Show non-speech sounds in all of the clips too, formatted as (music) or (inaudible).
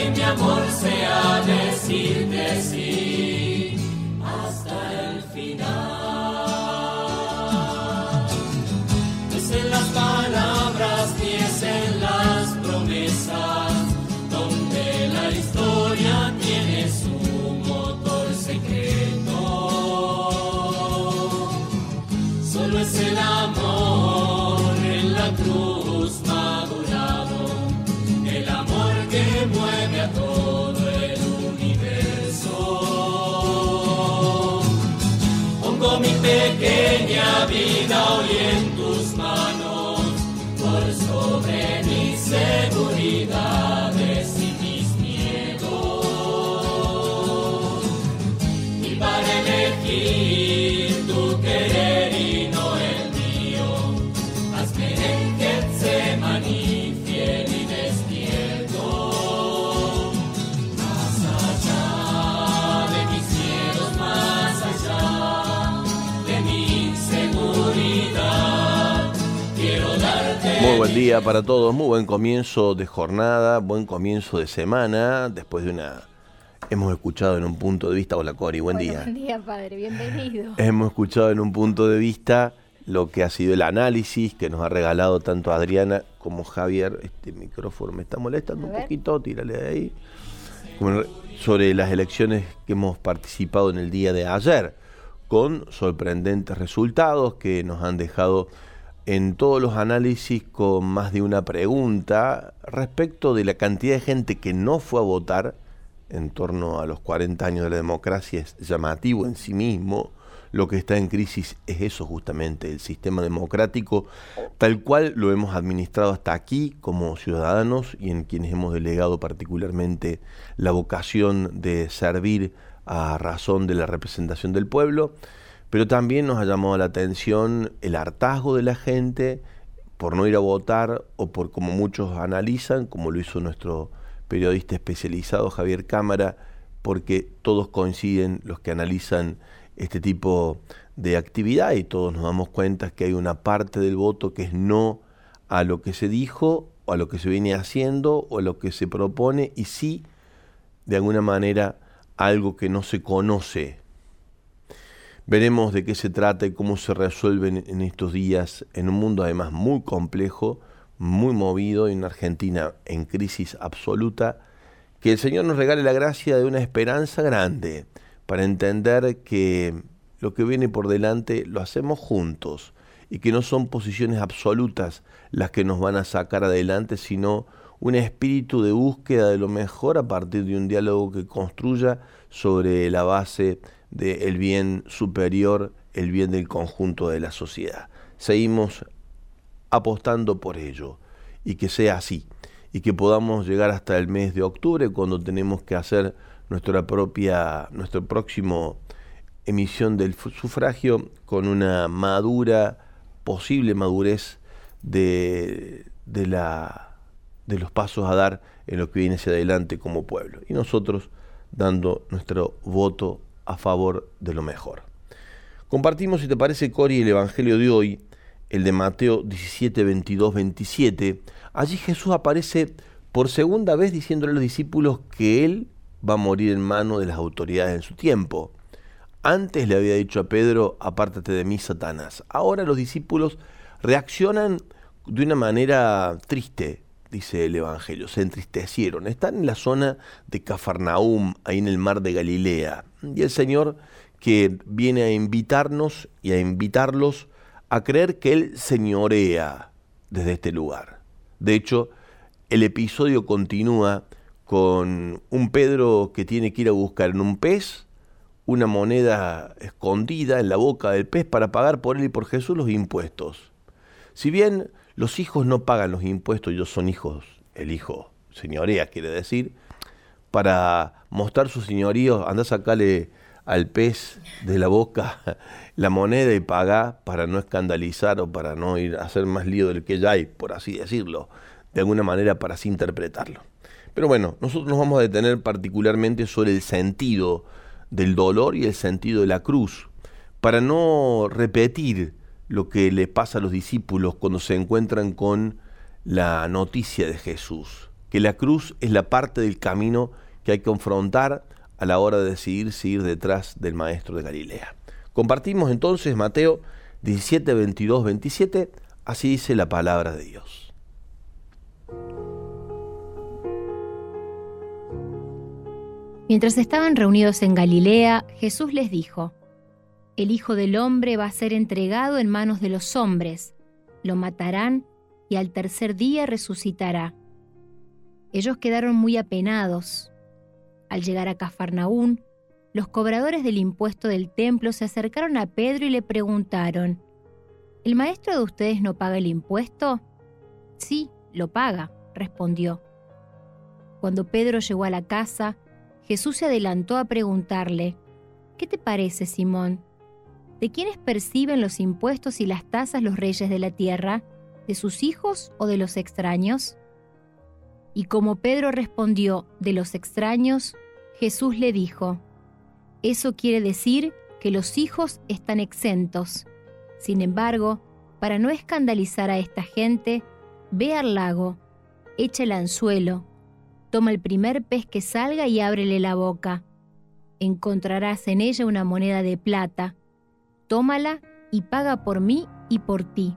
que mi amor sea decirte sí buen día para todos, muy buen comienzo de jornada, buen comienzo de semana, después de una... Hemos escuchado en un punto de vista, hola Cori, buen Bueno, día. Buen día, padre, bienvenido. (laughs) Hemos escuchado en un punto de vista lo que ha sido el análisis que nos ha regalado tanto Adriana como Javier. Este micrófono me está molestando un poquito, tírale de ahí. Sobre las elecciones que hemos participado en el día de ayer, con sorprendentes resultados que nos han dejado en todos los análisis con más de una pregunta respecto de la cantidad de gente que no fue a votar en torno a los 40 años de la democracia es llamativo en sí mismo. Lo que está en crisis es eso justamente, el sistema democrático tal cual lo hemos administrado hasta aquí como ciudadanos y en quienes hemos delegado particularmente la vocación de servir a razón de la representación del pueblo, pero también nos ha llamado la atención el hartazgo de la gente por no ir a votar o por como muchos analizan, como lo hizo nuestro periodista especializado Javier Cámara, porque todos coinciden los que analizan este tipo de actividad y todos nos damos cuenta que hay una parte del voto que es no a lo que se dijo o a lo que se viene haciendo o a lo que se propone y sí, de alguna manera, algo que no se conoce. Veremos de qué se trata y cómo se resuelven en estos días en un mundo además muy complejo, muy movido y una Argentina en crisis absoluta. Que el Señor nos regale la gracia de una esperanza grande para entender que lo que viene por delante lo hacemos juntos y que no son posiciones absolutas las que nos van a sacar adelante, sino un espíritu de búsqueda de lo mejor a partir de un diálogo que construya sobre la base del bien superior, el bien del conjunto de la sociedad. Seguimos apostando por ello y que sea así y que podamos llegar hasta el mes de octubre cuando tenemos que hacer nuestra propia nuestro próximo emisión del sufragio con una madura posible madurez de, de, la, de los pasos a dar en lo que viene hacia adelante como pueblo. Y nosotros dando nuestro voto a favor de lo mejor. Compartimos, si te parece, Cori, el Evangelio de hoy, el de Mateo 17, 22, 27. Allí Jesús aparece por segunda vez diciéndole a los discípulos que Él va a morir en manos de las autoridades en su tiempo. Antes le había dicho a Pedro, apártate de mí, Satanás. Ahora los discípulos reaccionan de una manera triste, dice el Evangelio, se entristecieron. Están en la zona de Cafarnaum, ahí en el mar de Galilea. Y el Señor que viene a invitarnos y a invitarlos a creer que Él señorea desde este lugar. De hecho, el episodio continúa con un Pedro que tiene que ir a buscar en un pez una moneda escondida en la boca del pez para pagar por él y por Jesús los impuestos. Si bien los hijos no pagan los impuestos, ellos son hijos, el hijo señoría quiere decir, para mostrar su señorío, anda a sacarle al pez de la boca (laughs) la moneda y paga para no escandalizar o para no ir a hacer más lío del que ya hay, por así decirlo, de alguna manera para así interpretarlo. Pero bueno, nosotros nos vamos a detener particularmente sobre el sentido del dolor y el sentido de la cruz, para no repetir lo que le pasa a los discípulos cuando se encuentran con la noticia de Jesús, que la cruz es la parte del camino que hay que confrontar a la hora de decidir seguir detrás del Maestro de Galilea. Compartimos entonces Mateo 17, 22, 27, así dice la palabra de Dios. Mientras estaban reunidos en Galilea, Jesús les dijo, El Hijo del Hombre va a ser entregado en manos de los hombres, lo matarán y al tercer día resucitará. Ellos quedaron muy apenados. Al llegar a Cafarnaún, los cobradores del impuesto del templo se acercaron a Pedro y le preguntaron, ¿El maestro de ustedes no paga el impuesto? Sí, lo paga, respondió. Cuando Pedro llegó a la casa, Jesús se adelantó a preguntarle, ¿Qué te parece, Simón? ¿De quiénes perciben los impuestos y las tasas los reyes de la tierra? ¿De sus hijos o de los extraños? Y como Pedro respondió, de los extraños, Jesús le dijo, eso quiere decir que los hijos están exentos. Sin embargo, para no escandalizar a esta gente, ve al lago, echa el anzuelo, Toma el primer pez que salga y ábrele la boca. Encontrarás en ella una moneda de plata. Tómala y paga por mí y por ti.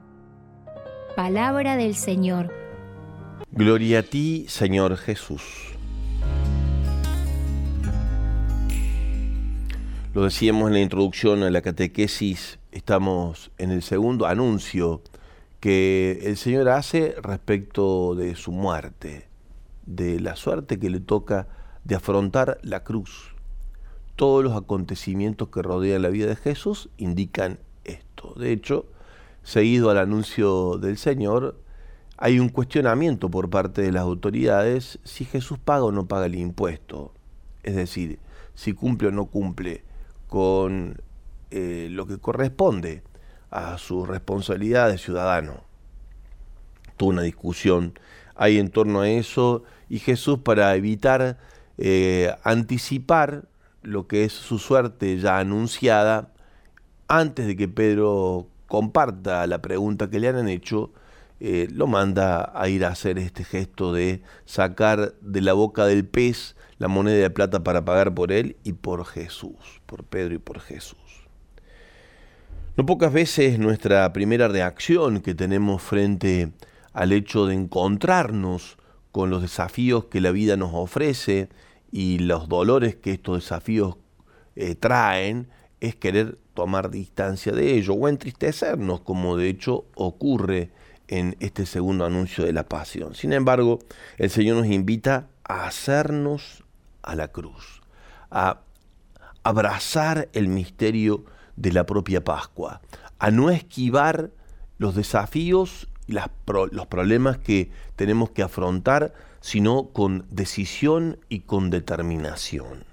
Palabra del Señor. Gloria a ti, Señor Jesús. Lo decíamos en la introducción a la catequesis, estamos en el segundo anuncio que el Señor hace respecto de su muerte de la suerte que le toca de afrontar la cruz. Todos los acontecimientos que rodean la vida de Jesús indican esto. De hecho, seguido al anuncio del Señor, hay un cuestionamiento por parte de las autoridades si Jesús paga o no paga el impuesto. Es decir, si cumple o no cumple con eh, lo que corresponde a su responsabilidad de ciudadano. Tuvo una discusión hay en torno a eso y Jesús para evitar eh, anticipar lo que es su suerte ya anunciada, antes de que Pedro comparta la pregunta que le han hecho, eh, lo manda a ir a hacer este gesto de sacar de la boca del pez la moneda de plata para pagar por él y por Jesús, por Pedro y por Jesús. No pocas veces nuestra primera reacción que tenemos frente al hecho de encontrarnos con los desafíos que la vida nos ofrece y los dolores que estos desafíos eh, traen, es querer tomar distancia de ello o entristecernos, como de hecho ocurre en este segundo anuncio de la pasión. Sin embargo, el Señor nos invita a hacernos a la cruz, a abrazar el misterio de la propia Pascua, a no esquivar los desafíos y los problemas que tenemos que afrontar, sino con decisión y con determinación.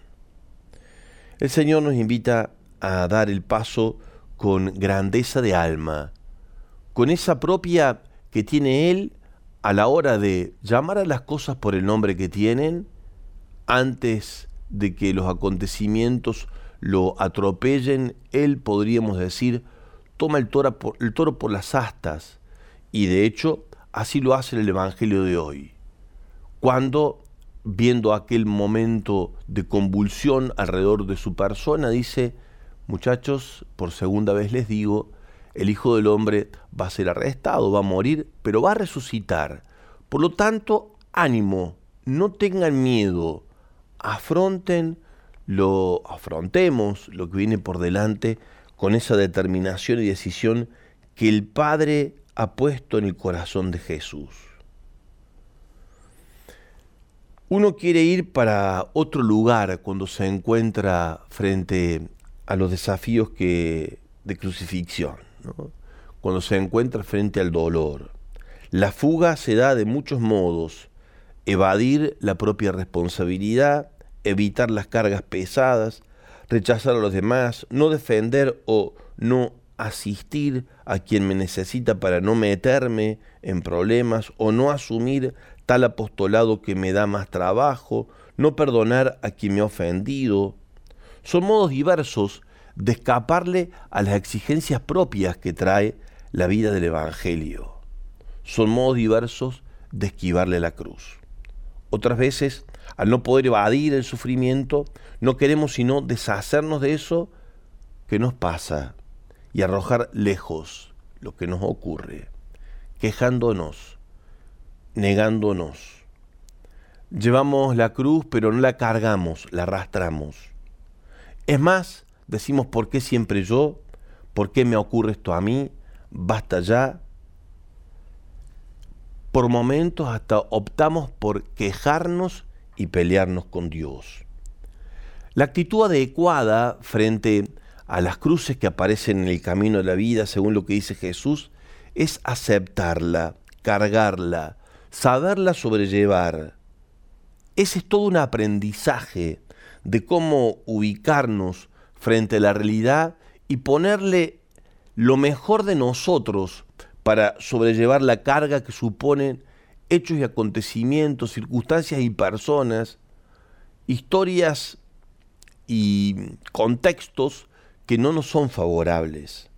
El Señor nos invita a dar el paso con grandeza de alma, con esa propia que tiene Él a la hora de llamar a las cosas por el nombre que tienen, antes de que los acontecimientos lo atropellen, Él podríamos decir, toma el toro por, las astas, y de hecho así lo hace el Evangelio de hoy. Cuando, viendo aquel momento de convulsión alrededor de su persona, dice, muchachos, por segunda vez les digo, el Hijo del Hombre va a ser arrestado, va a morir, pero va a resucitar. Por lo tanto, ánimo, no tengan miedo, afronten lo afrontemos lo que viene por delante con esa determinación y decisión que el Padre ha puesto en el corazón de Jesús. Uno quiere ir para otro lugar cuando se encuentra frente a los desafíos que, de crucifixión, cuando se encuentra frente al dolor. La fuga se da de muchos modos, evadir la propia responsabilidad, evitar las cargas pesadas, rechazar a los demás, no defender o no asistir a quien me necesita para no meterme en problemas o no asumir tal apostolado que me da más trabajo, no perdonar a quien me ha ofendido. Son modos diversos de escaparle a las exigencias propias que trae la vida del Evangelio. Son modos diversos de esquivarle la cruz. Otras veces, al no poder evadir el sufrimiento, no queremos sino deshacernos de eso que nos pasa y arrojar lejos lo que nos ocurre, quejándonos, negándonos. Llevamos la cruz, pero no la cargamos, la arrastramos. Es más, decimos, ¿por qué siempre yo? ¿Por qué me ocurre esto a mí? Basta ya. Por momentos hasta optamos por quejarnos y pelearnos con Dios. La actitud adecuada frente a las cruces que aparecen en el camino de la vida, según lo que dice Jesús, es aceptarla, cargarla, saberla sobrellevar. Ese es todo un aprendizaje de cómo ubicarnos frente a la realidad y ponerle lo mejor de nosotros para sobrellevar la carga que suponen hechos y acontecimientos, circunstancias y personas, historias y contextos que no nos son favorables.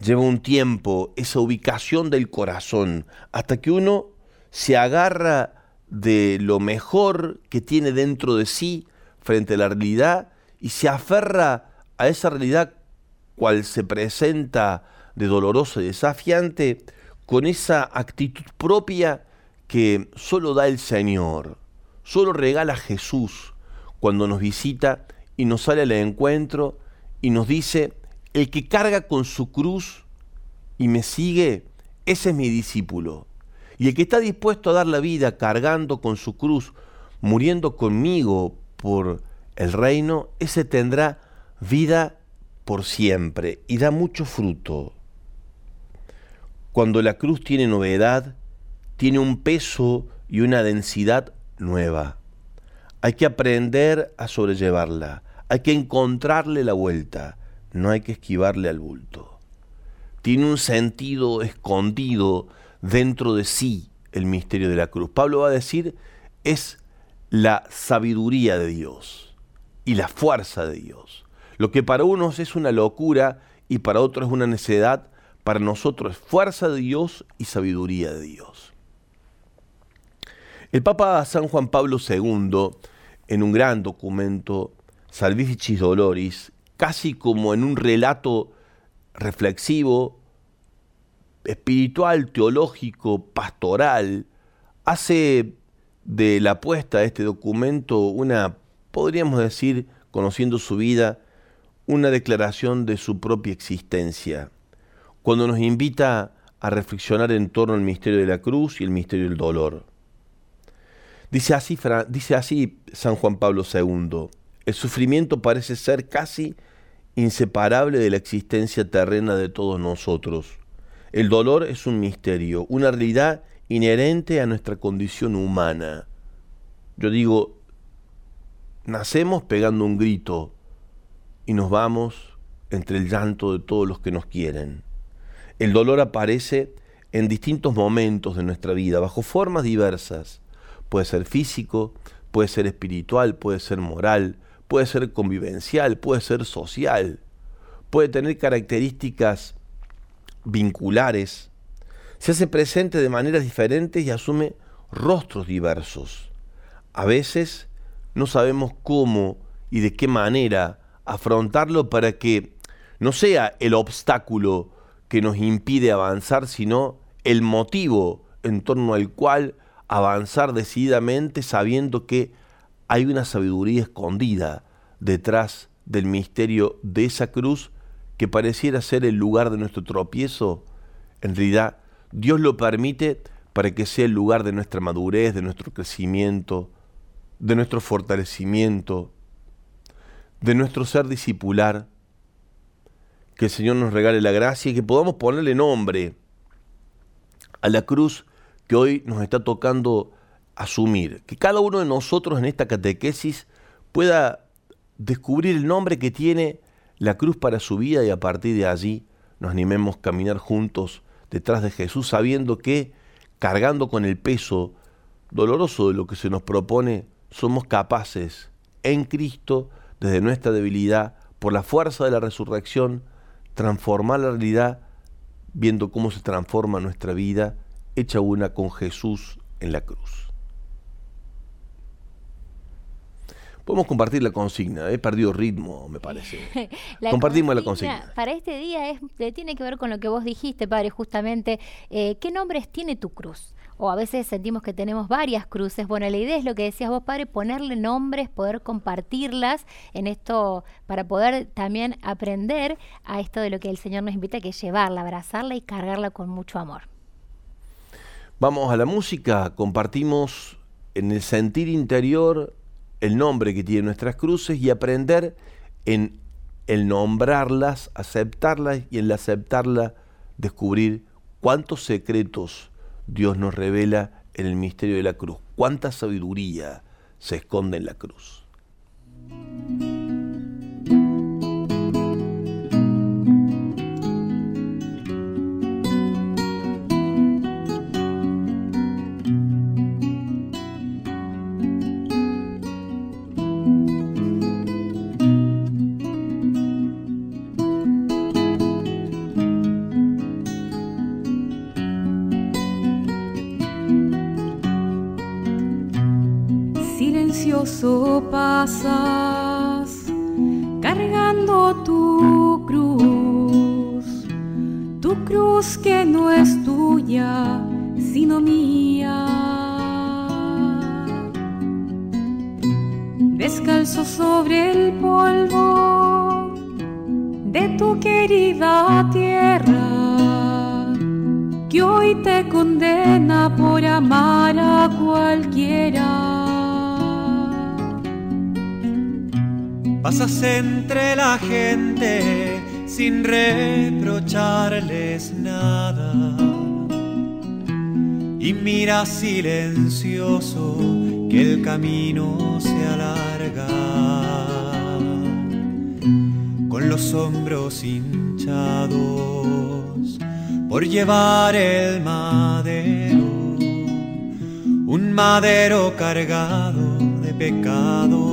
Lleva un tiempo esa ubicación del corazón hasta que uno se agarra de lo mejor que tiene dentro de sí frente a la realidad y se aferra a esa realidad cual se presenta de doloroso y desafiante con esa actitud propia que solo da el Señor, solo regala Jesús cuando nos visita y nos sale al encuentro y nos dice, el que carga con su cruz y me sigue, ese es mi discípulo. Y el que está dispuesto a dar la vida cargando con su cruz, muriendo conmigo por el reino, ese tendrá vida por siempre y da mucho fruto. Cuando la cruz tiene novedad, tiene un peso y una densidad nueva. Hay que aprender a sobrellevarla hay que encontrarle la vuelta, no hay que esquivarle al bulto. Tiene un sentido escondido dentro de sí el misterio de la cruz. Pablo va a decir, es la sabiduría de Dios y la fuerza de Dios. Lo que para unos es una locura y para otros es una necedad, para nosotros es fuerza de Dios y sabiduría de Dios. El Papa San Juan Pablo II, en un gran documento, Salvificis Doloris, casi como en un relato reflexivo, espiritual, teológico, pastoral, hace de la apuesta de este documento una, podríamos decir, conociendo su vida, una declaración de su propia existencia, cuando nos invita a reflexionar en torno al misterio de la cruz y el misterio del dolor. Dice así, dice así San Juan Pablo II, el sufrimiento parece ser casi inseparable de la existencia terrena de todos nosotros. El dolor es un misterio, una realidad inherente a nuestra condición humana. Yo digo, nacemos pegando un grito y nos vamos entre el llanto de todos los que nos quieren. El dolor aparece en distintos momentos de nuestra vida, bajo formas diversas. Puede ser físico, puede ser espiritual, puede ser moral, puede ser convivencial, puede ser social, puede tener características vinculares, se hace presente de maneras diferentes y asume rostros diversos. A veces no sabemos cómo y de qué manera afrontarlo para que no sea el obstáculo que nos impide avanzar, sino el motivo en torno al cual avanzar decididamente sabiendo que hay una sabiduría escondida detrás del misterio de esa cruz que pareciera ser el lugar de nuestro tropiezo. En realidad, Dios lo permite para que sea el lugar de nuestra madurez, de nuestro crecimiento, de nuestro fortalecimiento, de nuestro ser discipular. Que el Señor nos regale la gracia y que podamos ponerle nombre a la cruz que hoy nos está tocando asumir, que cada uno de nosotros en esta catequesis pueda descubrir el nombre que tiene la cruz para su vida y a partir de allí nos animemos a caminar juntos detrás de Jesús, sabiendo que cargando con el peso doloroso de lo que se nos propone, somos capaces en Cristo, desde nuestra debilidad, por la fuerza de la resurrección, transformar la realidad, viendo cómo se transforma nuestra vida, hecha una con Jesús en la cruz. Podemos compartir la consigna, he perdido ritmo, me parece. (laughs) Compartimos la consigna. Para este día es, tiene que ver con lo que vos dijiste, padre, justamente, eh, ¿qué nombres tiene tu cruz? O a veces sentimos que tenemos varias cruces. Bueno, la idea es lo que decías vos, padre, ponerle nombres, poder compartirlas en esto, para poder también aprender a esto de lo que el Señor nos invita, que es llevarla, abrazarla y cargarla con mucho amor. Vamos a la música, compartimos en el sentir interior el nombre que tienen nuestras cruces y aprender en el nombrarlas, aceptarlas y en el aceptarla descubrir cuántos secretos Dios nos revela en el misterio de la cruz, cuánta sabiduría se esconde en la cruz. isso passa. Sin reprocharles nada. Y miras silencioso que el camino se alarga. Con los hombros hinchados por llevar el madero, un madero cargado de pecados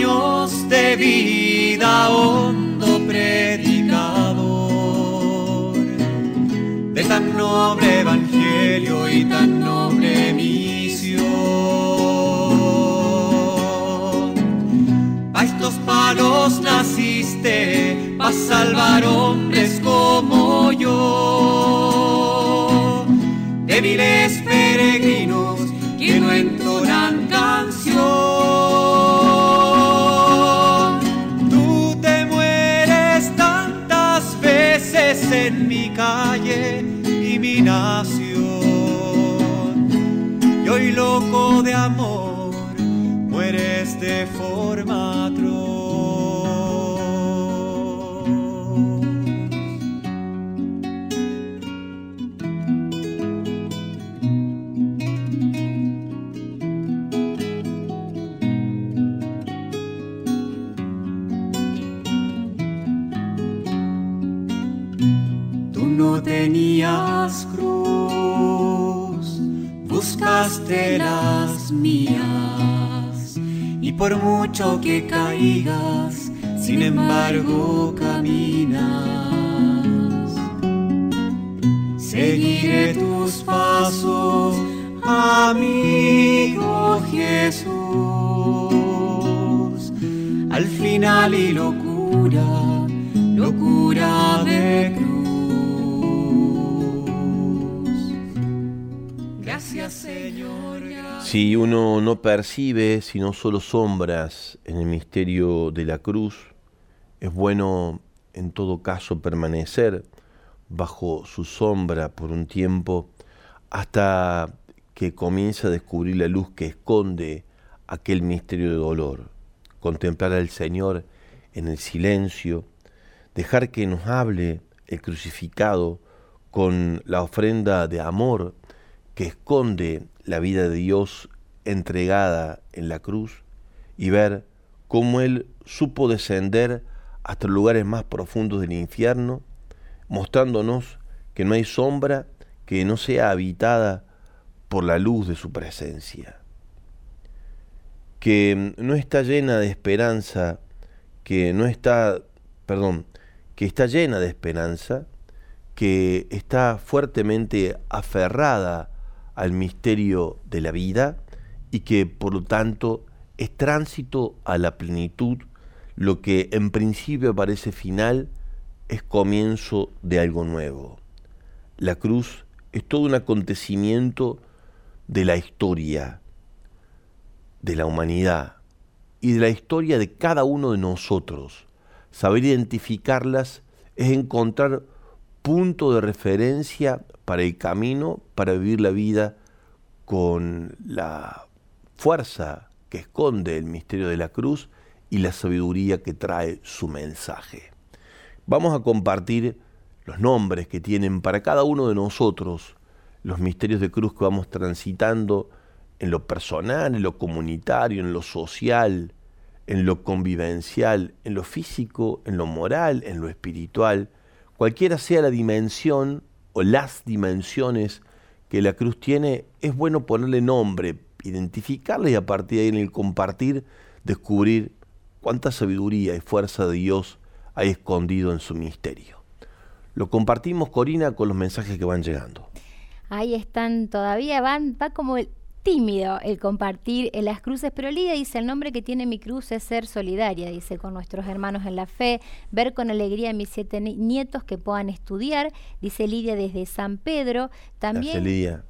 años de vida hondo predicador de tan noble evangelio y tan noble misión. A estos palos naciste, para salvar hombres como yo, débiles peregrinos mi calle y mi nación. Y hoy loco de amor, mueres de forma buscaste las mías, y por mucho que caigas, sin embargo caminas. Seguiré tus pasos, amigo Jesús, al final y locura, locura de cruz. Si uno no percibe sino solo sombras en el misterio de la cruz, es bueno en todo caso permanecer bajo su sombra por un tiempo hasta que comience a descubrir la luz que esconde aquel misterio de dolor, contemplar al Señor en el silencio, dejar que nos hable el crucificado con la ofrenda de amor que esconde la vida de Dios entregada en la cruz y ver cómo Él supo descender hasta los lugares más profundos del infierno, mostrándonos que no hay sombra que no sea habitada por la luz de su presencia, que no está llena de esperanza, que no está, perdón, que está llena de esperanza, que está fuertemente aferrada al misterio de la vida y que por lo tanto es tránsito a la plenitud, lo que en principio parece final es comienzo de algo nuevo. La cruz es todo un acontecimiento de la historia, de la humanidad y de la historia de cada uno de nosotros. Saber identificarlas es encontrar punto de referencia para el camino, para vivir la vida con la fuerza que esconde el misterio de la cruz y la sabiduría que trae su mensaje. Vamos a compartir los nombres que tienen para cada uno de nosotros los misterios de cruz que vamos transitando en lo personal, en lo comunitario, en lo social, en lo convivencial, en lo físico, en lo moral, en lo espiritual, cualquiera sea la dimensión o las dimensiones que la cruz tiene, es bueno ponerle nombre, identificarla y a partir de ahí en el compartir descubrir cuánta sabiduría y fuerza de Dios hay escondido en su misterio. Lo compartimos, Corina, con los mensajes que van llegando. Ahí están, todavía van, va como el, tímido el compartir en las cruces, pero Lidia dice, el nombre que tiene mi cruz es ser solidaria, dice, con nuestros hermanos en la fe, ver con alegría a mis siete nietos que puedan estudiar, dice Lidia desde San Pedro, también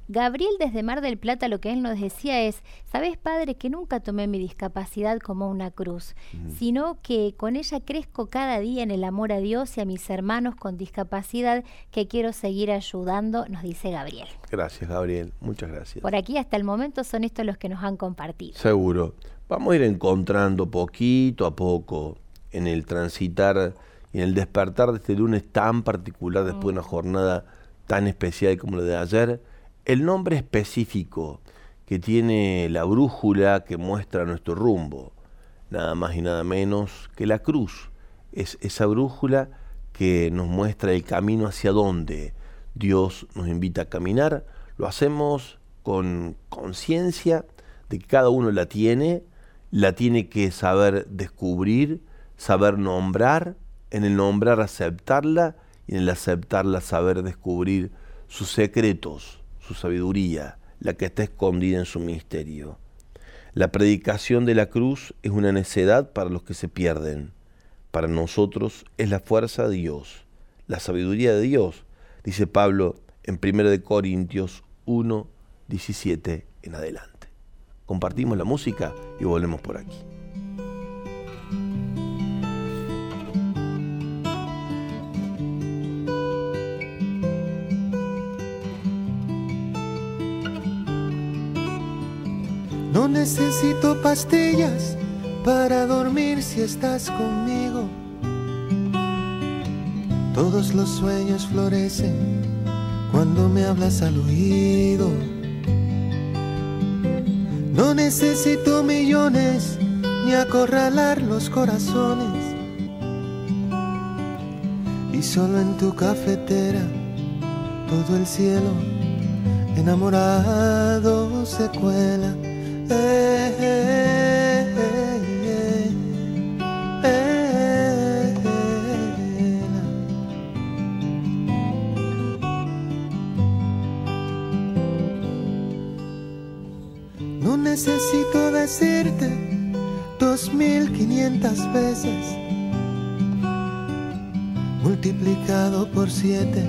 Gabriel desde Mar del Plata lo que él nos decía es, sabes padre que nunca tomé mi discapacidad como una cruz, sino que con ella crezco cada día en el amor a Dios y a mis hermanos con discapacidad que quiero seguir ayudando, nos dice Gabriel. Gracias Gabriel, muchas gracias. Por aquí hasta el momento son estos los que nos han compartido. Seguro. Vamos a ir encontrando poquito a poco en el transitar y en el despertar de este lunes tan particular después de una mm. jornada tan especial como la de ayer, el nombre específico que tiene la brújula que muestra nuestro rumbo, nada más y nada menos que la cruz. Es esa brújula que nos muestra el camino hacia donde Dios nos invita a caminar. Lo hacemos con conciencia de que cada uno la tiene la tiene que saber descubrir, saber nombrar, en el nombrar aceptarla y en el aceptarla saber descubrir sus secretos, su sabiduría, la que está escondida en su misterio. La predicación de la cruz es una necedad para los que se pierden. Para nosotros es la fuerza de Dios, la sabiduría de Dios, dice Pablo en 1 Corintios 1, 17 en adelante. Compartimos la música y volvemos por aquí. No necesito pastillas para dormir si estás conmigo. Todos los sueños florecen cuando me hablas al oído. No necesito millones ni acorralar los corazones. Y solo en tu cafetera todo el cielo enamorado se cuela. Eh, eh, multiplicado por siete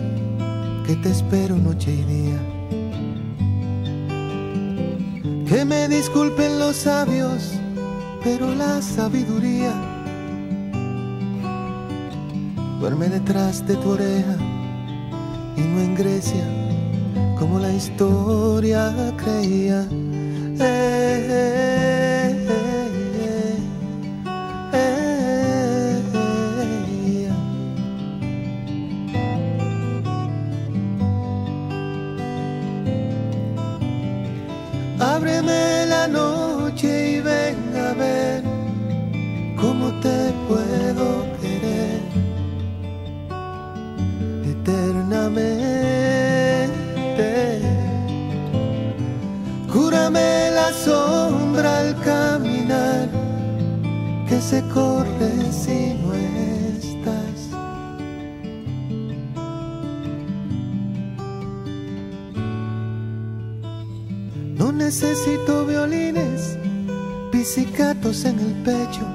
que te espero noche y día. Que me disculpen los sabios, pero la sabiduría duerme detrás de tu oreja y no en Grecia, como la historia creía. Eh, eh, sombra al caminar que se corre si no estás. No necesito violines, pizzicatos en el pecho.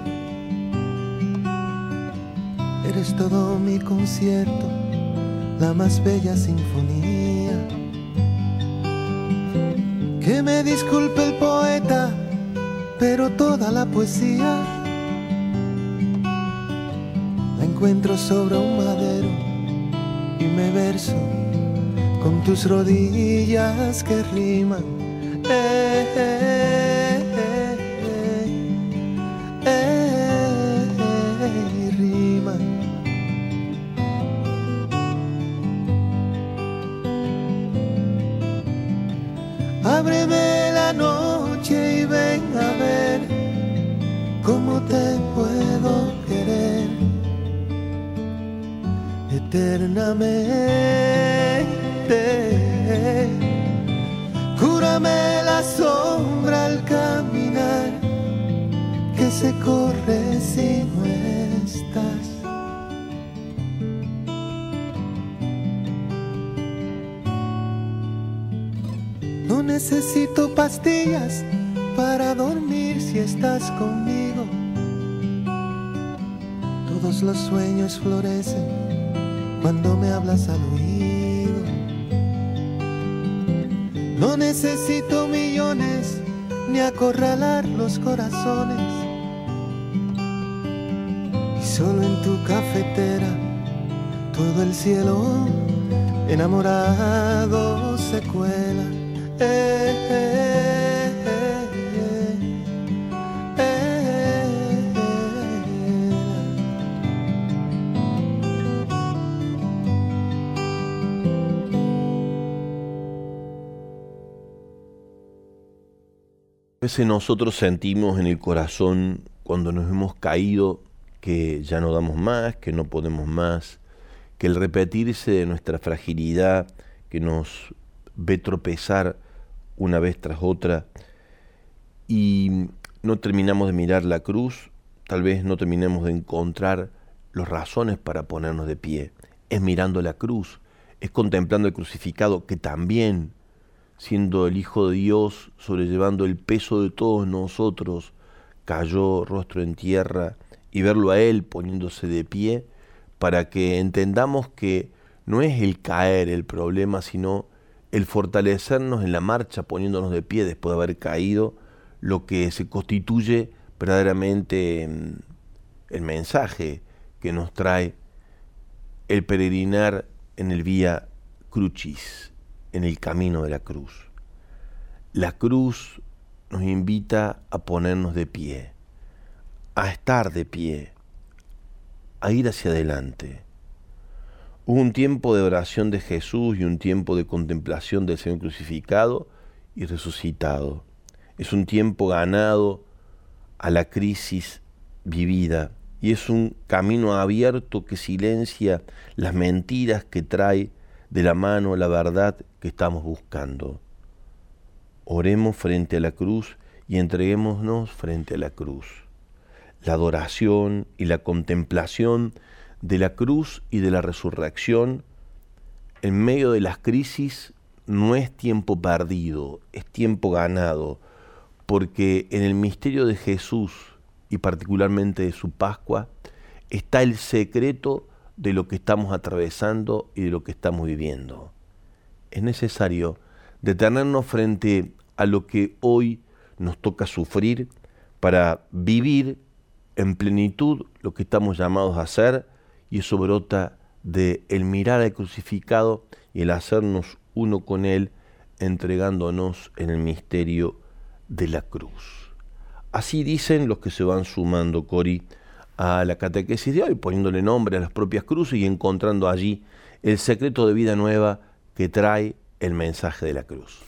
Eres todo mi concierto, la más bella sinfonía. Que me disculpe el poeta, pero toda la poesía la encuentro sobre un madero y me verso con tus rodillas que riman. Eh, eh, estás conmigo. Todos los sueños florecen cuando me hablas al oído. No necesito millones ni acorralar los corazones. Y solo en tu cafetera todo el cielo enamorado se cuela. Eh, eh, eh, nosotros sentimos en el corazón cuando nos hemos caído que ya no damos más, que no podemos más, que el repetirse de nuestra fragilidad que nos ve tropezar una vez tras otra y no terminamos de mirar la cruz, tal vez no terminemos de encontrar las razones para ponernos de pie. Es mirando la cruz, es contemplando el crucificado que también, siendo el Hijo de Dios, sobrellevando el peso de todos nosotros, cayó rostro en tierra y verlo a Él poniéndose de pie, para que entendamos que no es el caer el problema, sino el fortalecernos en la marcha poniéndonos de pie después de haber caído, lo que se constituye verdaderamente mm, el mensaje que nos trae el peregrinar en el vía crucis, en el camino de la cruz. La cruz nos invita a ponernos de pie, a estar de pie, a ir hacia adelante. Hubo un tiempo de oración de Jesús y un tiempo de contemplación del Señor crucificado y resucitado. Es un tiempo ganado a la crisis vivida y es un camino abierto que silencia las mentiras que trae de la mano la verdad que estamos buscando. Oremos frente a la cruz y entreguémonos frente a la cruz. La adoración y la contemplación de la cruz y de la resurrección en medio de las crisis no es tiempo perdido, es tiempo ganado, porque en el misterio de Jesús y particularmente de su Pascua, está el secreto de lo que estamos atravesando y de lo que estamos viviendo. Es necesario detenernos frente a lo que hoy nos toca sufrir para vivir en plenitud lo que estamos llamados a hacer y eso brota de el mirar al crucificado y el hacernos uno con él entregándonos en el misterio de la cruz. Así dicen los que se van sumando, Cori, a la catequesis de hoy, poniéndole nombre a las propias cruces y encontrando allí el secreto de vida nueva que trae el mensaje de la cruz.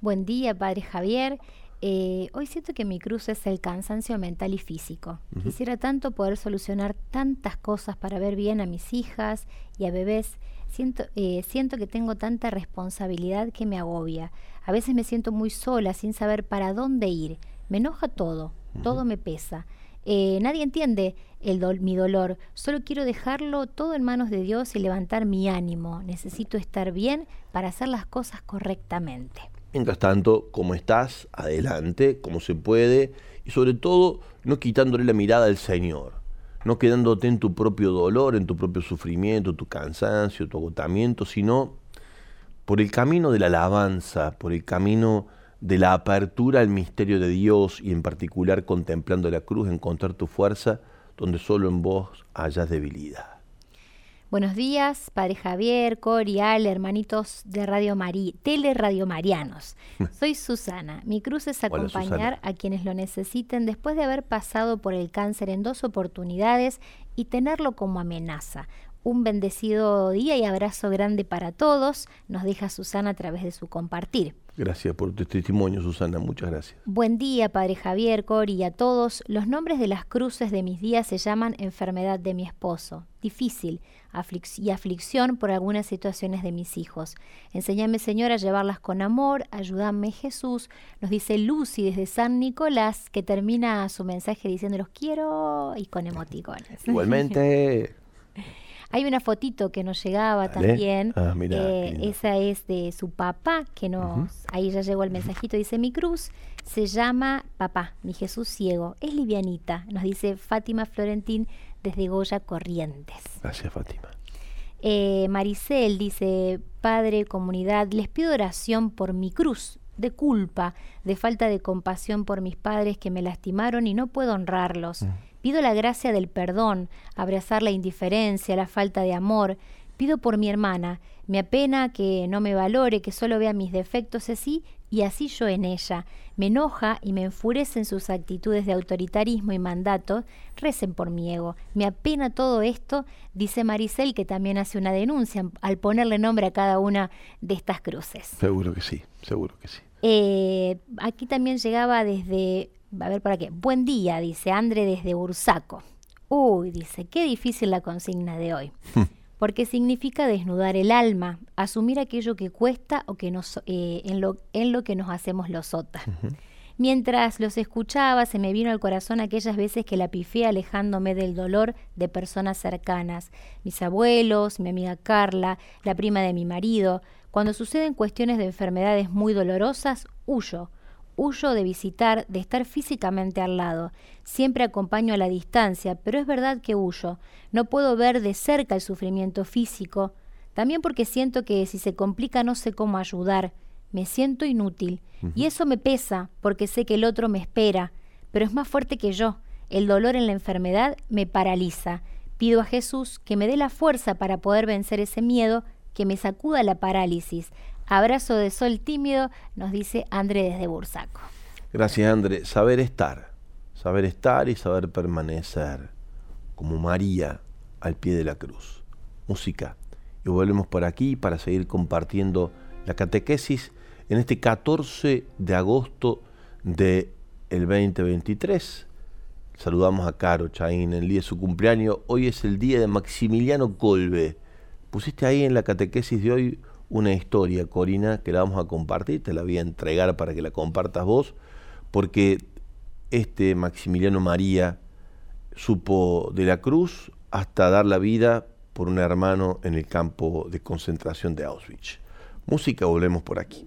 Buen día, Padre Javier. Eh, hoy siento que mi cruz es el cansancio mental y físico. Quisiera tanto poder solucionar tantas cosas para ver bien a mis hijas y a bebés. Siento, eh, siento que tengo tanta responsabilidad que me agobia. A veces me siento muy sola sin saber para dónde ir. Me enoja todo todo me pesa. Eh, nadie entiende el mi dolor, solo quiero dejarlo todo en manos de Dios y levantar mi ánimo. Necesito estar bien para hacer las cosas correctamente. Mientras tanto, como estás, adelante, como se puede, y sobre todo no quitándole la mirada al Señor, no quedándote en tu propio dolor, en tu propio sufrimiento, tu cansancio, tu agotamiento, sino por el camino de la alabanza, por el camino de la apertura al misterio de Dios y en particular contemplando la cruz, encontrar tu fuerza donde solo en vos hayas debilidad. Buenos días, Padre Javier, Cori, Ale, hermanitos de Radio María, Tele Radio Marianos. (laughs) Soy Susana. Mi cruz es acompañar a quienes lo necesiten después de haber pasado por el cáncer en dos oportunidades y tenerlo como amenaza. Un bendecido día y abrazo grande para todos, nos deja Susana a través de su compartir. Gracias por tu testimonio, Susana. Muchas gracias. Buen día, Padre Javier, Cori y a todos. Los nombres de las cruces de mis días se llaman enfermedad de mi esposo, difícil y aflicción por algunas situaciones de mis hijos. Enséñame, Señor, a llevarlas con amor. Ayúdame, Jesús. Nos dice Lucy desde San Nicolás, que termina su mensaje diciendo los quiero y con emoticones. Igualmente. (laughs) Hay una fotito que nos llegaba también. Ah, eh, esa es de su papá, que nos. Ahí ya llegó el mensajito. Dice: Mi cruz se llama Papá, mi Jesús ciego. Es livianita. Nos dice Fátima Florentín desde Goya Corrientes. Gracias, Fátima. Eh, Maricel dice: Padre, comunidad, les pido oración por mi cruz de culpa, de falta de compasión por mis padres que me lastimaron y no puedo honrarlos. Mm. Pido la gracia del perdón, abrazar la indiferencia, la falta de amor. Pido por mi hermana. Me apena que no me valore, que solo vea mis defectos así y así yo en ella. Me enoja y me enfurecen sus actitudes de autoritarismo y mandato. Recen por mi ego. Me apena todo esto, dice Maricel, que también hace una denuncia al ponerle nombre a cada una de estas cruces. Seguro que sí, seguro que sí. Eh, aquí también llegaba desde a ver para qué. Buen día, dice Andre desde Bursaco. Uy, dice, qué difícil la consigna de hoy. Porque significa desnudar el alma, asumir aquello que cuesta o que nos, eh, en, lo, en lo que nos hacemos los otas. Mientras los escuchaba, se me vino al corazón aquellas veces que la pifié alejándome del dolor de personas cercanas, mis abuelos, mi amiga Carla, la prima de mi marido. Cuando suceden cuestiones de enfermedades muy dolorosas, huyo. Huyo de visitar, de estar físicamente al lado. Siempre acompaño a la distancia, pero es verdad que huyo. No puedo ver de cerca el sufrimiento físico. También porque siento que si se complica no sé cómo ayudar. Me siento inútil. Y eso me pesa, porque sé que el otro me espera, pero es más fuerte que yo. El dolor en la enfermedad me paraliza. Pido a Jesús que me dé la fuerza para poder vencer ese miedo, que me sacuda la parálisis. Abrazo de sol tímido, nos dice André desde Bursaco. Gracias, André. Saber estar, saber estar y saber permanecer, como María al pie de la cruz. Música. Y volvemos por aquí para seguir compartiendo la catequesis en este 14 de agosto del 2023. Saludamos a Caro Chaín el día de su cumpleaños. Hoy es el día de Maximiliano Colbe. Pusiste ahí en la catequesis de hoy una historia, Corina, que la vamos a compartir. Te la voy a entregar para que la compartas vos, porque este Maximiliano María supo de la cruz hasta dar la vida por un hermano en el campo de concentración de Auschwitz. Música, volvemos por aquí.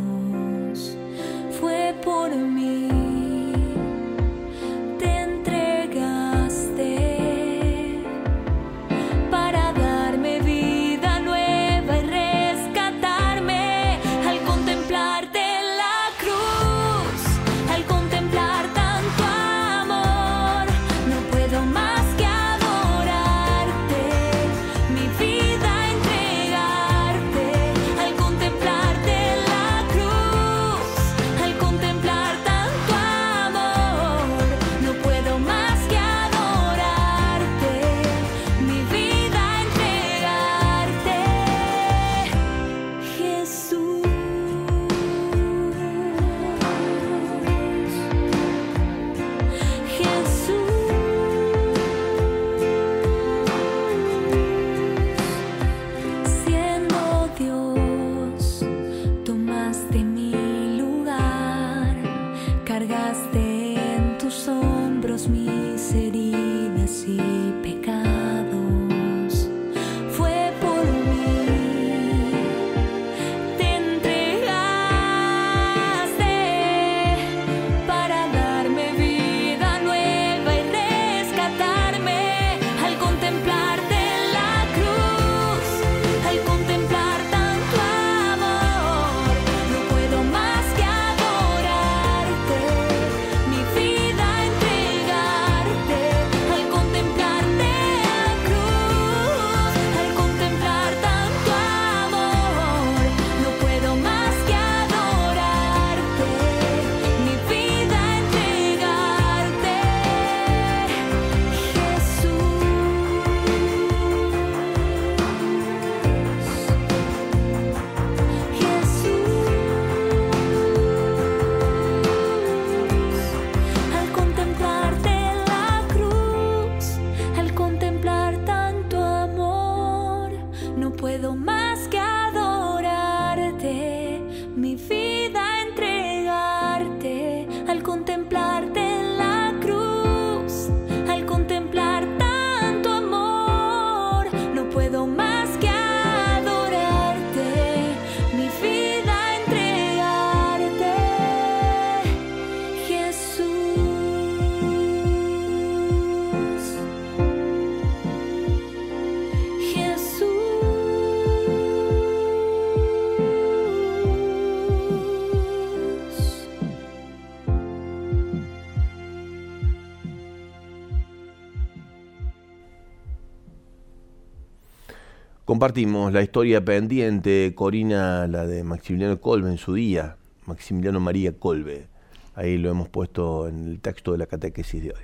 Compartimos la historia pendiente, Corina, la de Maximiliano Colbe en su día, Maximiliano María Colbe. Ahí lo hemos puesto en el texto de la catequesis de hoy.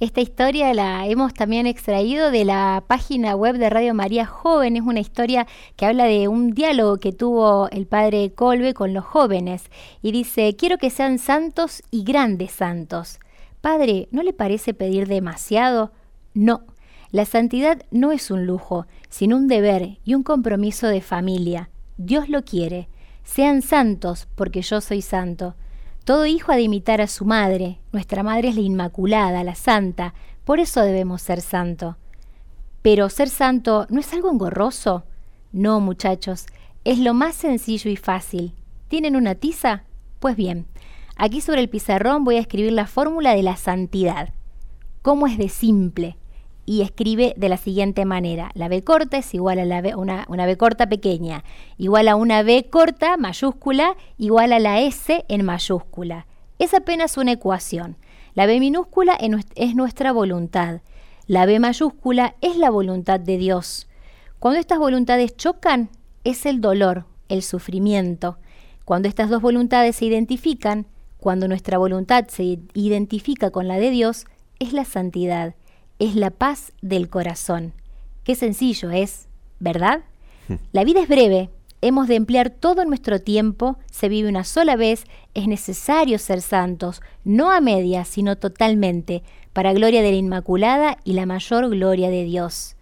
Esta historia la hemos también extraído de la página web de Radio María Joven. Es una historia que habla de un diálogo que tuvo el padre Colbe con los jóvenes. Y dice, quiero que sean santos y grandes santos. Padre, ¿no le parece pedir demasiado? No. La santidad no es un lujo, sino un deber y un compromiso de familia. Dios lo quiere. Sean santos, porque yo soy santo. Todo hijo ha de imitar a su madre. Nuestra madre es la Inmaculada, la Santa. Por eso debemos ser santo. Pero ser santo no es algo engorroso. No, muchachos, es lo más sencillo y fácil. ¿Tienen una tiza? Pues bien, aquí sobre el pizarrón voy a escribir la fórmula de la santidad. ¿Cómo es de simple? Y escribe de la siguiente manera. La B corta es igual a la una, una B corta pequeña, igual a una B corta mayúscula, igual a la S en mayúscula. Es apenas una ecuación. La B minúscula es nuestra voluntad. La B mayúscula es la voluntad de Dios. Cuando estas voluntades chocan, es el dolor, el sufrimiento. Cuando estas dos voluntades se identifican, cuando nuestra voluntad se identifica con la de Dios, es la santidad es la paz del corazón. Qué sencillo es, ¿verdad? La vida es breve, hemos de emplear todo nuestro tiempo, se vive una sola vez, es necesario ser santos, no a medias, sino totalmente, para gloria de la Inmaculada y la mayor gloria de Dios.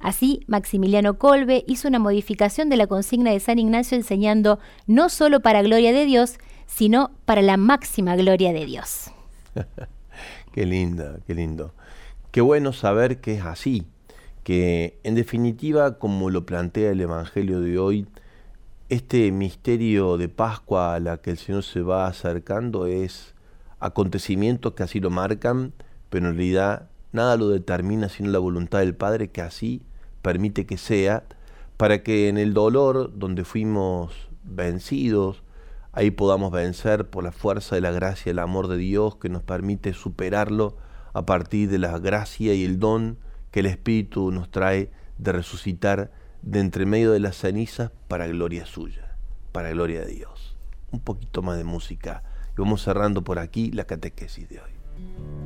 Así, Maximiliano Colbe hizo una modificación de la consigna de San Ignacio enseñando no solo para gloria de Dios, sino para la máxima gloria de Dios. (laughs) qué lindo, qué lindo. Qué bueno saber que es así, que en definitiva, como lo plantea el Evangelio de hoy, este misterio de Pascua a la que el Señor se va acercando es acontecimientos que así lo marcan, pero en realidad nada lo determina sino la voluntad del Padre que así permite que sea, para que en el dolor donde fuimos vencidos, ahí podamos vencer por la fuerza de la gracia el amor de Dios que nos permite superarlo a partir de la gracia y el don que el Espíritu nos trae de resucitar de entre medio de las cenizas para gloria suya, para gloria de Dios. Un poquito más de música y vamos cerrando por aquí la catequesis de hoy.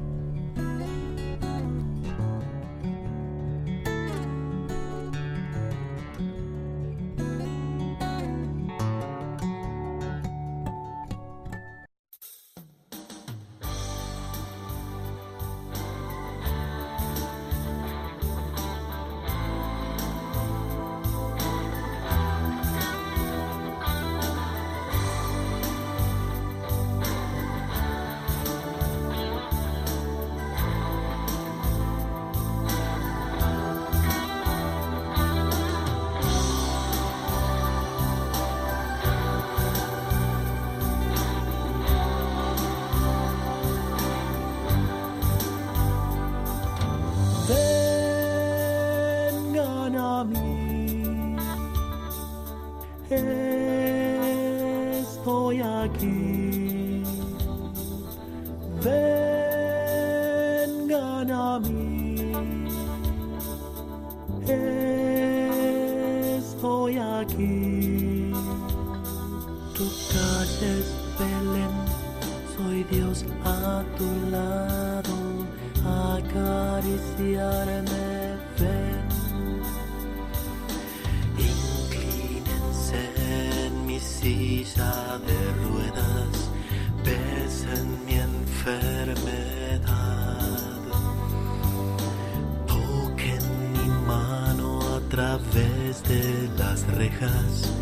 Través de las rejas,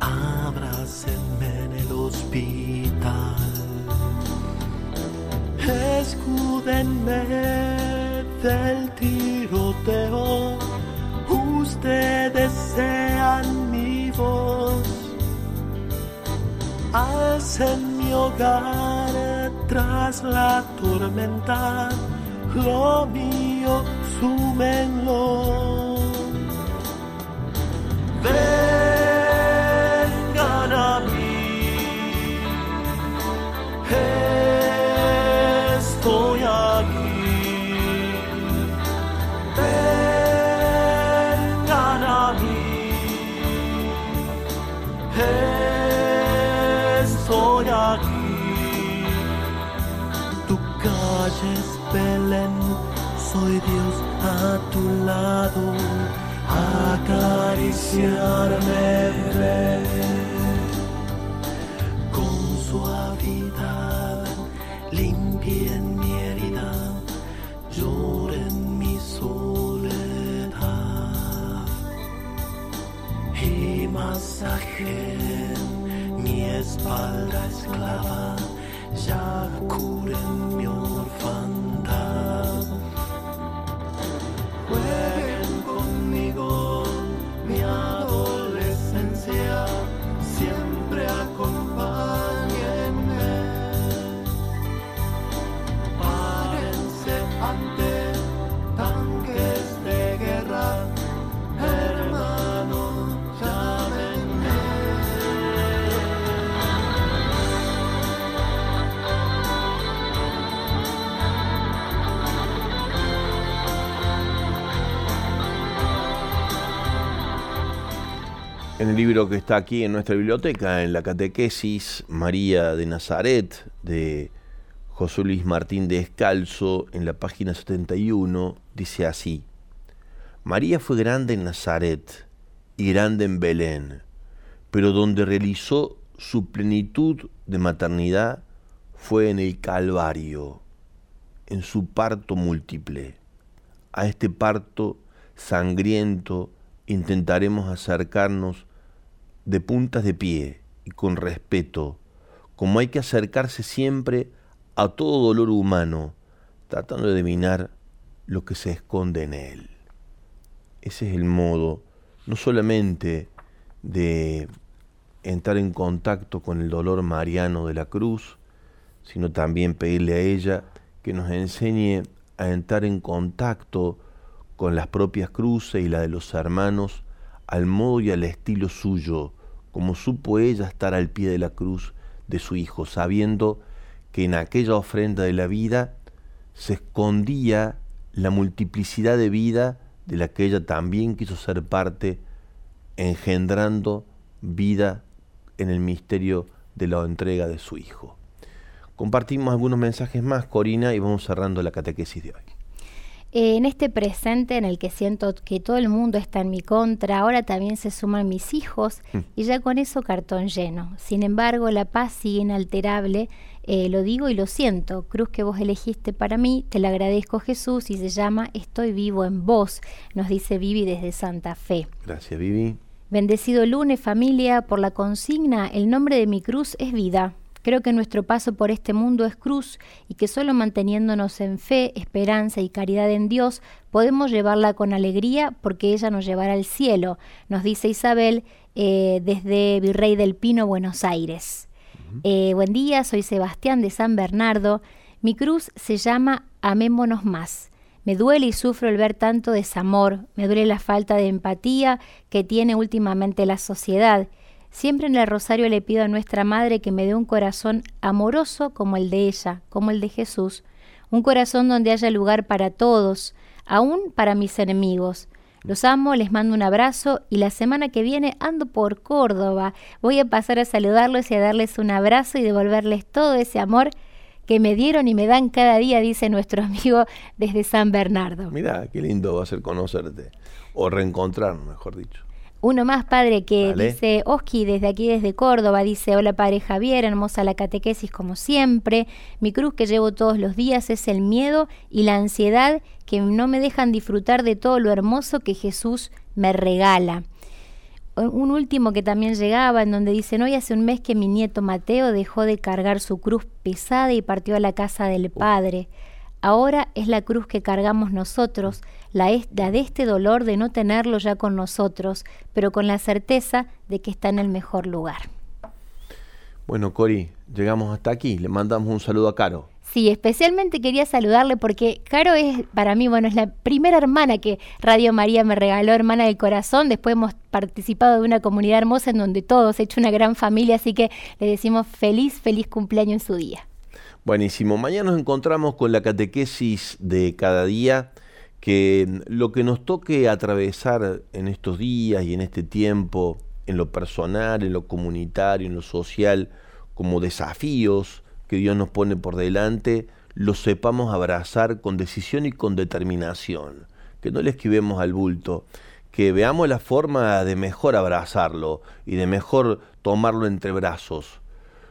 abrácenme en el hospital. Escúdenme del tiroteo, ustedes sean mi voz. Hacen mi hogar tras la tormenta, lo mío súmenlo. Vengan a mí. Estoy aquí. Vengan a mí. Estoy aquí, tu calle es Belén, soy Dios a tu lado, acariciarme con suavidad, limpien mi herida, lloren mi soledad. Y masajen mi espalda esclava, ya curen mi En el libro que está aquí en nuestra biblioteca, en la catequesis María de Nazaret, de José Luis Martín Descalzo, en la página 71, dice así, María fue grande en Nazaret y grande en Belén, pero donde realizó su plenitud de maternidad fue en el Calvario, en su parto múltiple. A este parto sangriento intentaremos acercarnos de puntas de pie y con respeto, como hay que acercarse siempre a todo dolor humano, tratando de adivinar lo que se esconde en él. Ese es el modo, no solamente de entrar en contacto con el dolor mariano de la cruz, sino también pedirle a ella que nos enseñe a entrar en contacto con las propias cruces y la de los hermanos, al modo y al estilo suyo, como supo ella estar al pie de la cruz de su Hijo, sabiendo que en aquella ofrenda de la vida se escondía la multiplicidad de vida de la que ella también quiso ser parte, engendrando vida en el misterio de la entrega de su Hijo. Compartimos algunos mensajes más, Corina, y vamos cerrando la catequesis de hoy. Eh, en este presente en el que siento que todo el mundo está en mi contra, ahora también se suman mis hijos y ya con eso cartón lleno. Sin embargo, la paz sigue inalterable, eh, lo digo y lo siento. Cruz que vos elegiste para mí, te la agradezco Jesús y se llama Estoy vivo en vos, nos dice Vivi desde Santa Fe. Gracias, Vivi. Bendecido lunes familia, por la consigna, el nombre de mi cruz es vida. Creo que nuestro paso por este mundo es cruz y que solo manteniéndonos en fe, esperanza y caridad en Dios podemos llevarla con alegría porque ella nos llevará al cielo, nos dice Isabel eh, desde Virrey del Pino, Buenos Aires. Eh, buen día, soy Sebastián de San Bernardo. Mi cruz se llama Amémonos más. Me duele y sufro el ver tanto desamor, me duele la falta de empatía que tiene últimamente la sociedad. Siempre en el rosario le pido a nuestra Madre que me dé un corazón amoroso como el de ella, como el de Jesús, un corazón donde haya lugar para todos, aún para mis enemigos. Los amo, les mando un abrazo y la semana que viene ando por Córdoba. Voy a pasar a saludarlos y a darles un abrazo y devolverles todo ese amor que me dieron y me dan cada día, dice nuestro (laughs) amigo desde San Bernardo. Mira, qué lindo va a ser conocerte, o reencontrarnos, mejor dicho. Uno más, padre, que dice, Oski, desde aquí, desde Córdoba, dice, hola, padre Javier, hermosa la catequesis como siempre. Mi cruz que llevo todos los días es el miedo y la ansiedad que no me dejan disfrutar de todo lo hermoso que Jesús me regala. Un último que también llegaba, en donde dicen, hoy hace un mes que mi nieto Mateo dejó de cargar su cruz pesada y partió a la casa del Padre. Ahora es la cruz que cargamos nosotros, la, es- la de este dolor de no tenerlo ya con nosotros, pero con la certeza de que está en el mejor lugar. Bueno, Cori, llegamos hasta aquí. Le mandamos un saludo a Caro. Sí, especialmente quería saludarle porque Caro es para mí, bueno, es la primera hermana que Radio María me regaló, hermana del corazón. Después hemos participado de una comunidad hermosa en donde todos, he hecho una gran familia, así que le decimos feliz, feliz cumpleaños en su día. Buenísimo. Mañana nos encontramos con la catequesis de cada día, que lo que nos toque atravesar en estos días y en este tiempo en lo personal, en lo comunitario, en lo social, como desafíos que Dios nos pone por delante, los sepamos abrazar con decisión y con determinación, que no le esquivemos al bulto, que veamos la forma de mejor abrazarlo y de mejor tomarlo entre brazos,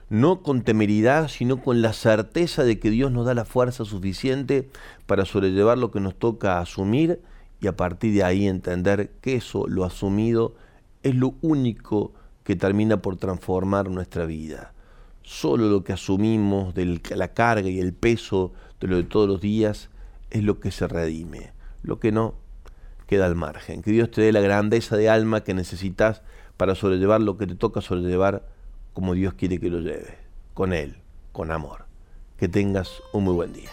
no con temeridad, sino con la certeza de que Dios nos da la fuerza suficiente para sobrellevar lo que nos toca asumir y a partir de ahí entender que eso, lo asumido, es lo único que termina por transformar nuestra vida. Solo lo que asumimos de la carga y el peso de lo de todos los días es lo que se redime. Lo que no, queda al margen. Que Dios te dé la grandeza de alma que necesitas para sobrellevar lo que te toca sobrellevar como Dios quiere que lo lleve, con Él, con amor. Que tengas un muy buen día.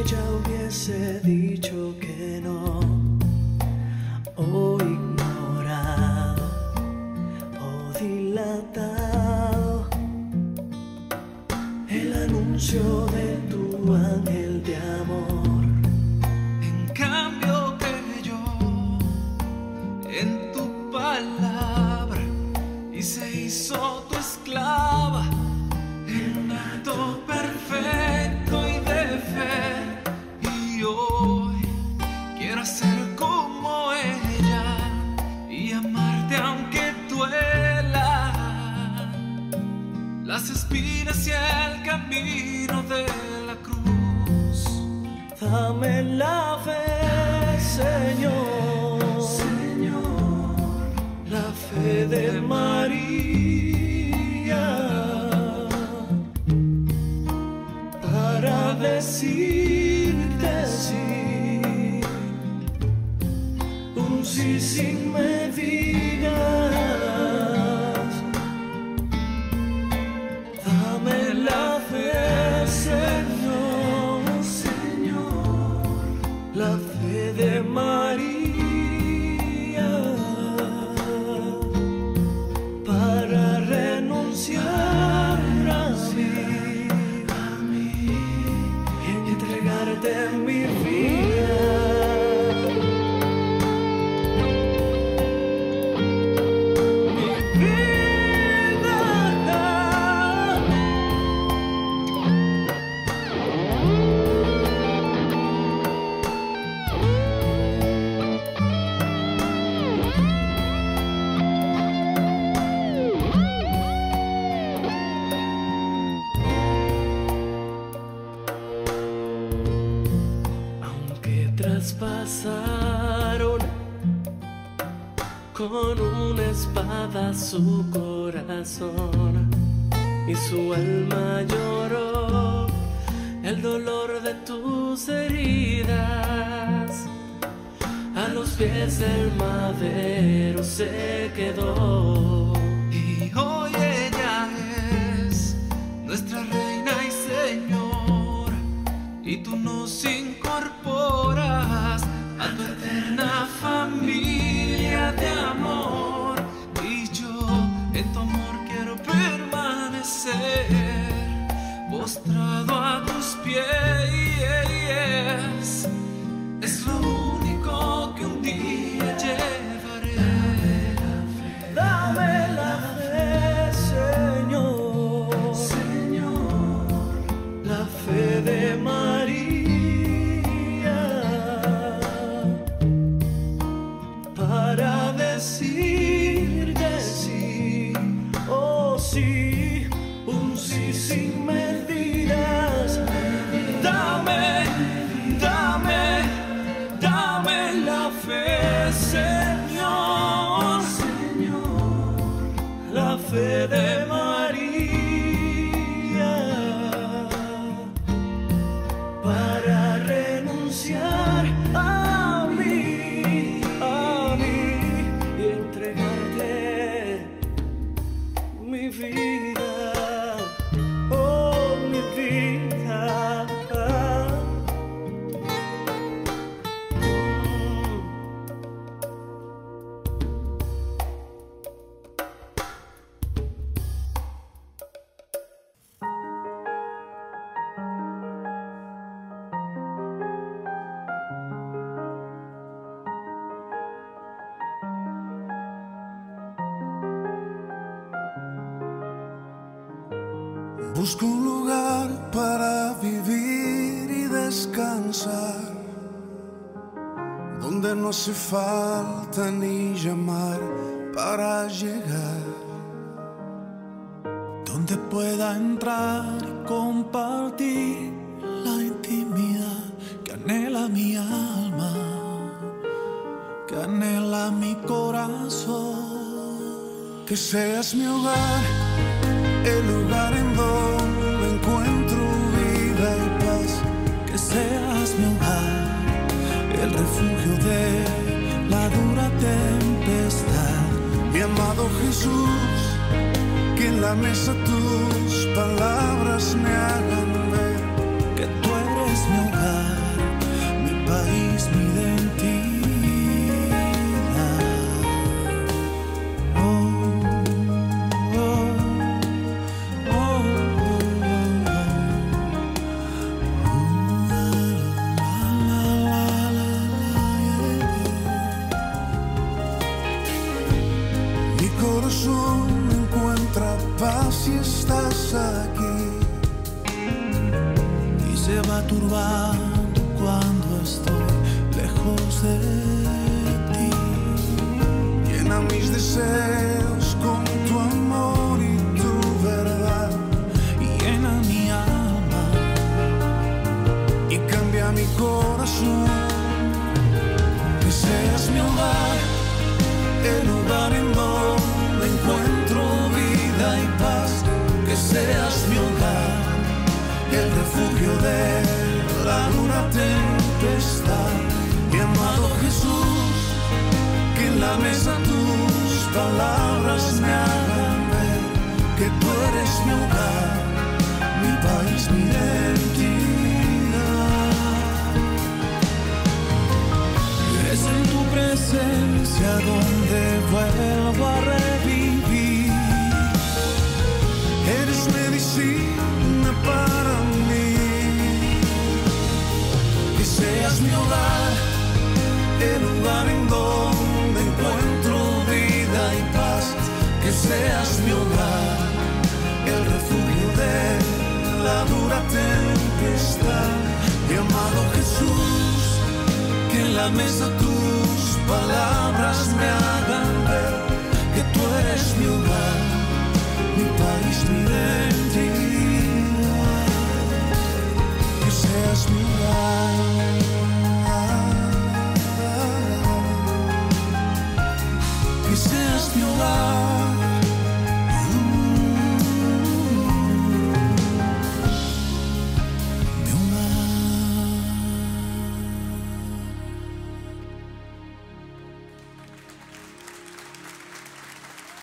Ella hubiese dicho que con una espada su corazón y su alma lloró el dolor de tus heridas. A los pies del madero se quedó. Y hoy ella es nuestra reina y señor, y tú nos Busco un lugar para vivir y descansar, donde no hace falta ni llamar para llegar, donde pueda entrar y compartir la intimidad que anhela mi alma, que anhela mi corazón, que seas mi hogar el lugar en donde refugio de la dura tempestad. Mi amado Jesús, que en la mesa tus palabras me hagan lejos de ti. Llena la mesa tus palabras me hagan ver que tú eres mi hogar, mi país, mi identidad. Es en tu presencia donde vuelvo a revivir. Eres medicina para mí. Que seas mi hogar, el lugar en Que seas mi hogar, el refugio de la dura tempestad. Mi amado Jesús, que en la mesa tus palabras me hagan ver que tú eres mi hogar, mi país, mi identidad. Que seas mi hogar, que seas mi hogar.